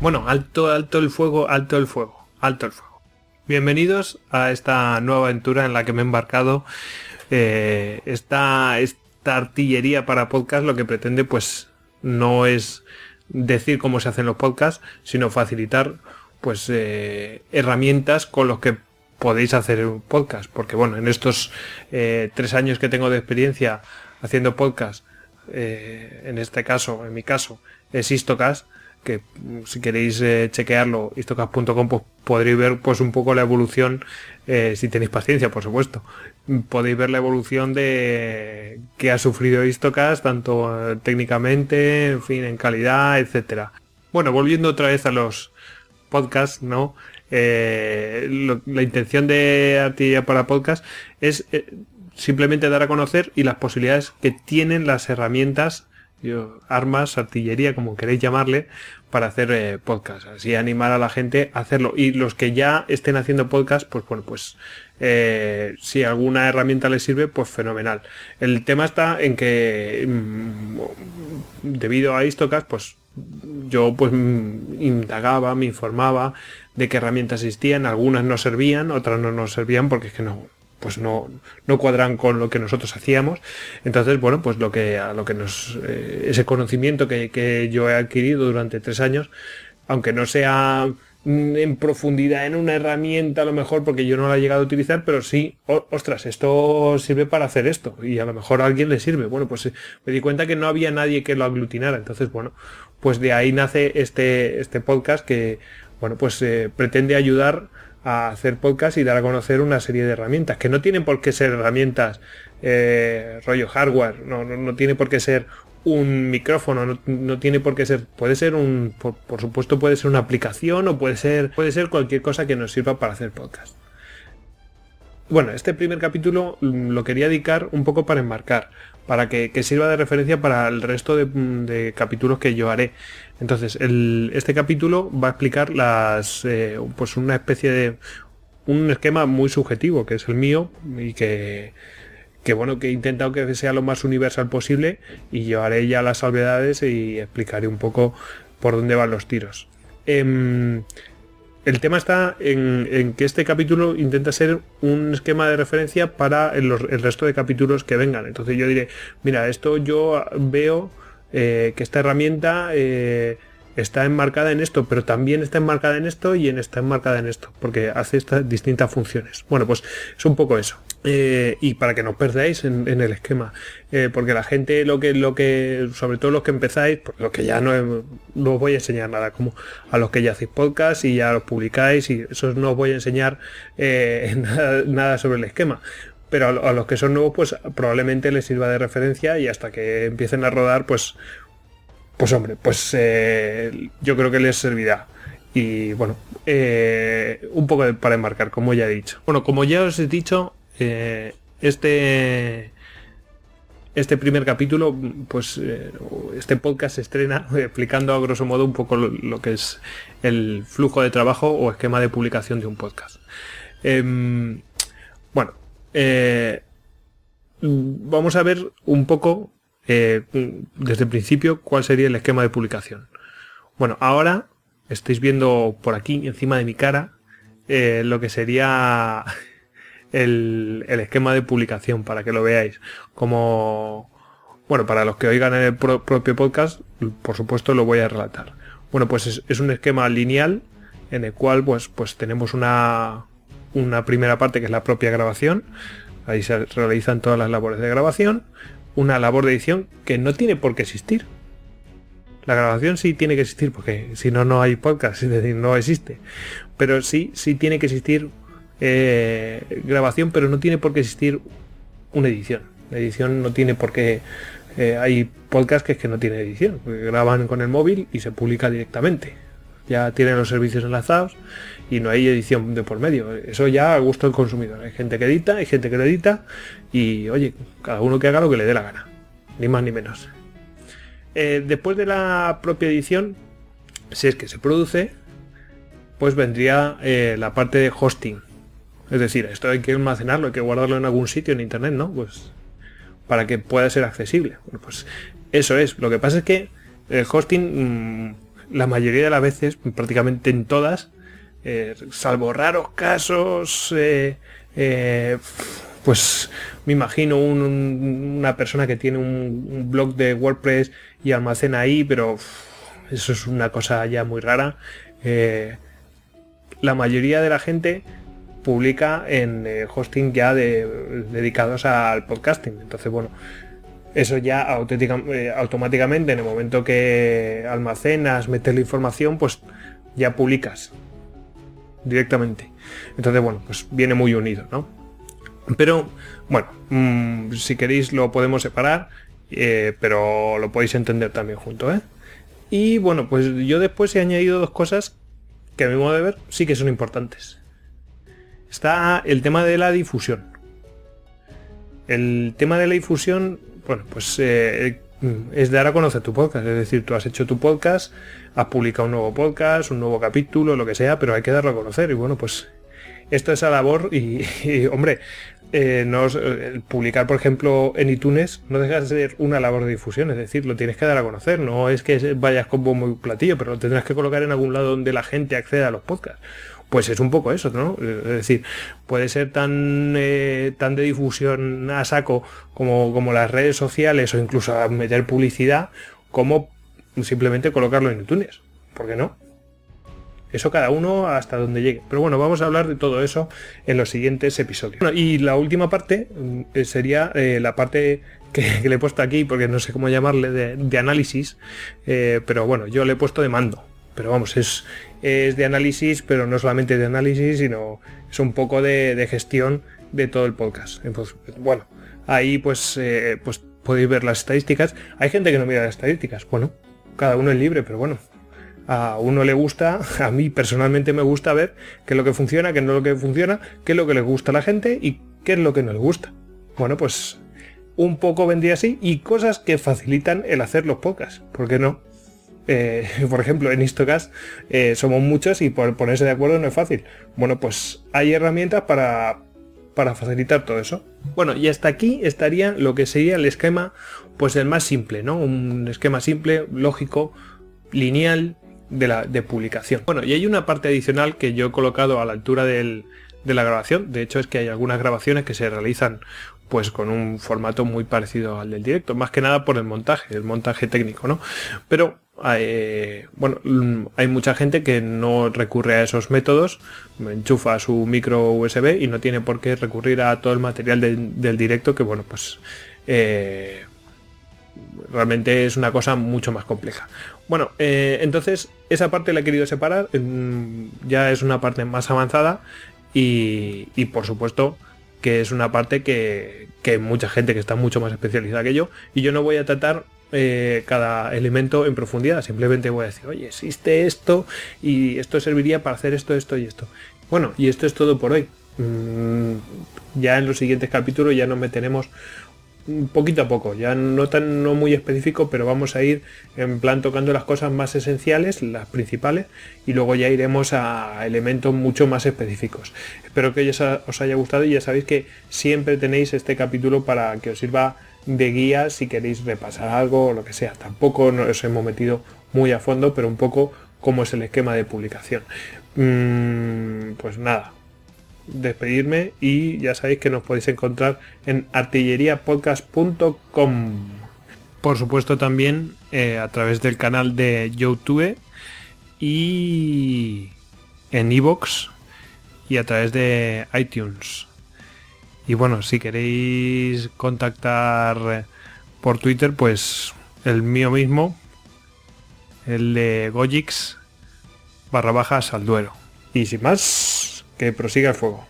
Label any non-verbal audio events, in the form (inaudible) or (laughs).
Bueno, alto, alto el fuego, alto el fuego, alto el fuego. Bienvenidos a esta nueva aventura en la que me he embarcado. Eh, esta, esta artillería para podcast lo que pretende pues no es decir cómo se hacen los podcasts, sino facilitar pues eh, herramientas con los que podéis hacer un podcast. Porque bueno, en estos eh, tres años que tengo de experiencia haciendo podcast, en este caso, en mi caso, es Istocast, que mm, si queréis eh, chequearlo, istocast.com, pues podréis ver pues un poco la evolución, eh, si tenéis paciencia, por supuesto. Podéis ver la evolución de que ha sufrido Istocast, tanto eh, técnicamente, en fin, en calidad, etcétera. Bueno, volviendo otra vez a los podcasts, ¿no? Eh, la intención de Artillería para Podcast es simplemente dar a conocer y las posibilidades que tienen las herramientas, armas, artillería, como queréis llamarle, para hacer eh, podcast. Así animar a la gente a hacerlo. Y los que ya estén haciendo podcast, pues bueno, pues eh, si alguna herramienta les sirve, pues fenomenal. El tema está en que mm, debido a Istocast, pues yo pues mm, indagaba, me informaba de qué herramientas existían, algunas no servían, otras no nos servían porque es que no, pues no, no cuadran con lo que nosotros hacíamos. Entonces, bueno, pues lo que, a lo que nos, eh, ese conocimiento que, que yo he adquirido durante tres años, aunque no sea mm, en profundidad en una herramienta a lo mejor porque yo no la he llegado a utilizar, pero sí, ostras, esto sirve para hacer esto y a lo mejor a alguien le sirve. Bueno, pues eh, me di cuenta que no había nadie que lo aglutinara. Entonces, bueno, pues de ahí nace este, este podcast que, bueno, pues eh, pretende ayudar a hacer podcast y dar a conocer una serie de herramientas que no tienen por qué ser herramientas eh, rollo hardware, no, no, no tiene por qué ser un micrófono, no, no tiene por qué ser, puede ser un, por, por supuesto puede ser una aplicación o puede ser, puede ser cualquier cosa que nos sirva para hacer podcast. Bueno, este primer capítulo mm, lo quería dedicar un poco para enmarcar, para que, que sirva de referencia para el resto de, mm, de capítulos que yo haré. Entonces, este capítulo va a explicar las, eh, pues una especie de, un esquema muy subjetivo, que es el mío, y que, que bueno, que he intentado que sea lo más universal posible, y llevaré ya las salvedades y explicaré un poco por dónde van los tiros. Em, el tema está en, que este capítulo intenta ser un esquema de referencia para el resto de capítulos que vengan. Entonces yo diré, mira, esto yo veo eh, que esta herramienta eh, está enmarcada en esto, pero también está enmarcada en esto y en está enmarcada en esto, porque hace estas distintas funciones. Bueno, pues es un poco eso. Eh, y para que no os perdáis en, el esquema, porque la gente lo que, lo que, sobre todo los que empezáis, pues lo que ya no, os voy a enseñar nada, como a los que ya hacéis podcast y ya los publicáis y eso no os voy a enseñar (laughs) nada sobre el esquema. Pero a, lo- a los que son nuevos, pues probablemente les sirva de referencia y hasta que empiecen a rodar, pues, pues hombre, pues eh, yo creo que les servirá. Y bueno, eh, un poco para enmarcar, como ya he dicho. Bueno, como ya os he dicho, eh, este este primer capítulo, pues este podcast se estrena (laughs) explicando a grosso modo un poco lo, lo que es el flujo de trabajo o esquema de publicación de un podcast. Em, bueno, eh, mm, vamos a ver un poco eh, desde el principio cuál sería el esquema de publicación. Bueno, ahora estáis viendo por aquí, encima de mi cara, eh, lo que sería (laughs) el, esquema de publicación para que lo veáis. Como, bueno, para los que oigan el pro- propio podcast, por supuesto lo voy a relatar. Bueno, pues es, es un esquema lineal en el cual pues, pues tenemos una, una primera parte que es la propia grabación. Ahí se realizan todas las labores de grabación. Una labor de edición que no tiene por qué existir. La grabación sí tiene que existir porque si no, no hay podcast, (laughs) es decir, no existe. Pero sí, sí tiene que existir eh, grabación, pero no tiene por qué existir una edición. La edición no tiene por qué... eh, hay podcasts que es que no tienen edición, graban con el móvil y se publica directamente. Ya tienen los servicios enlazados y no hay edición de por medio. Eso ya a gusto del consumidor. Hay gente que edita, hay gente que lo edita y oye, cada uno que haga lo que le dé la gana. Ni más ni menos. Eh, después de la propia edición, si es que se produce, pues vendría eh, la parte de hosting. Es decir, esto hay que almacenarlo, hay que guardarlo en algún sitio en internet, ¿no? Pues para que pueda ser accesible. Bueno, pues eso es. Lo que pasa es que el hosting, mm, la mayoría de las veces, prácticamente en todas, eh, salvo raros casos, eh, eh, pues me imagino una persona que tiene un, blog de WordPress y almacena ahí, pero eso es una cosa ya muy rara. la mayoría de la gente publica en hosting ya dedicados al podcasting. Entonces, bueno, eso ya automáticamente en el momento que almacenas, metes la información, pues ya publicas directamente. Entonces, bueno, pues viene muy unido, ¿no? Pero, bueno, mm, si queréis lo podemos separar, eh, pero lo podéis entender también junto, ¿eh? Y bueno, pues yo después he añadido dos cosas que a mi modo de ver sí que son importantes. Está el tema de la difusión. El tema de la difusión, bueno, pues eh, es dar a conocer tu podcast. Es decir, tú has hecho tu podcast, has publicado un nuevo podcast, un nuevo capítulo, lo que sea, pero hay que darlo a conocer. Y bueno, pues esto es a labor y, hombre, eh, publicar, por ejemplo, en iTunes no deja de ser una labor de difusión, es decir, lo tienes que dar a conocer, no es que vayas con muy platillo, pero lo tendrás que colocar en algún lado donde la gente acceda a los podcasts pues es un poco eso, ¿no? Es decir, puede ser tan, eh, tan de difusión a saco como, como las redes sociales o incluso meter publicidad, como simplemente colocarlo en iTunes. ¿Por qué no? Eso cada uno hasta donde llegue. Pero bueno, vamos a hablar de todo eso en los siguientes episodios. y la última parte mm, sería eh, la parte que, le he puesto aquí, porque no sé cómo llamarle, de, análisis. Eh, pero bueno, yo le he puesto de mando pero vamos, es, es de análisis, pero no solamente de análisis, sino es un poco de, gestión de todo el podcast. Entonces, bueno, ahí pues, eh, pues podéis ver las estadísticas. Hay gente que no mira las estadísticas, bueno, cada uno es libre, pero bueno, a uno le gusta, (laughs) a mí personalmente me gusta ver qué es lo que funciona, qué no es lo que funciona, qué es lo que le gusta a la gente y qué es lo que no le gusta. Bueno, pues un poco vendría así y cosas que facilitan el hacer los podcasts, ¿por qué no? Eh, por ejemplo, en Istocast eh, somos muchos y por ponerse de acuerdo no es fácil. Bueno, pues hay herramientas para, para facilitar todo eso. Bueno, y hasta aquí estaría lo que sería el esquema, pues el más simple, ¿no? Un esquema simple, lógico, lineal de, la, de publicación. Bueno, y hay una parte adicional que yo he colocado a la altura de la grabación. De hecho, es que hay algunas grabaciones que se realizan pues con un formato muy parecido al del directo, más que nada por el montaje, el montaje técnico, ¿no? Pero hay, bueno, hay mucha gente que no recurre a esos métodos, enchufa su micro USB y no tiene por qué recurrir a todo el material del directo que, bueno, pues eh, realmente es una cosa mucho más compleja. Bueno, eh, entonces esa parte la he querido separar, ya es una parte más avanzada y, por supuesto que es una parte que, que mucha gente que está mucho más especializada que yo y yo no voy a tratar eh, cada elemento en profundidad. Simplemente voy a decir, oye, existe esto y esto serviría para hacer esto, esto y esto. Bueno, y esto es todo por hoy. Mm, ya en los siguientes capítulos ya nos meteremos poquito a poco, ya no tan no muy específico, pero vamos a ir en plan tocando las cosas más esenciales, las principales, y luego ya iremos a elementos mucho más específicos. Espero que os haya gustado y ya sabéis que siempre tenéis este capítulo para que os sirva de guía si queréis repasar algo o lo que sea. Tampoco nos hemos metido muy a fondo, pero un poco cómo es el esquema de publicación. Mm, pues nada, despedirme y ya sabéis que nos podéis encontrar en artilleriapodcast.com. Por supuesto también eh, a través del canal de YouTube y en iVoox y a través de iTunes. Y bueno, si queréis contactar por Twitter, pues el mío mismo, el de Gojix barra bajas al duero. Y sin más, que prosiga el fuego.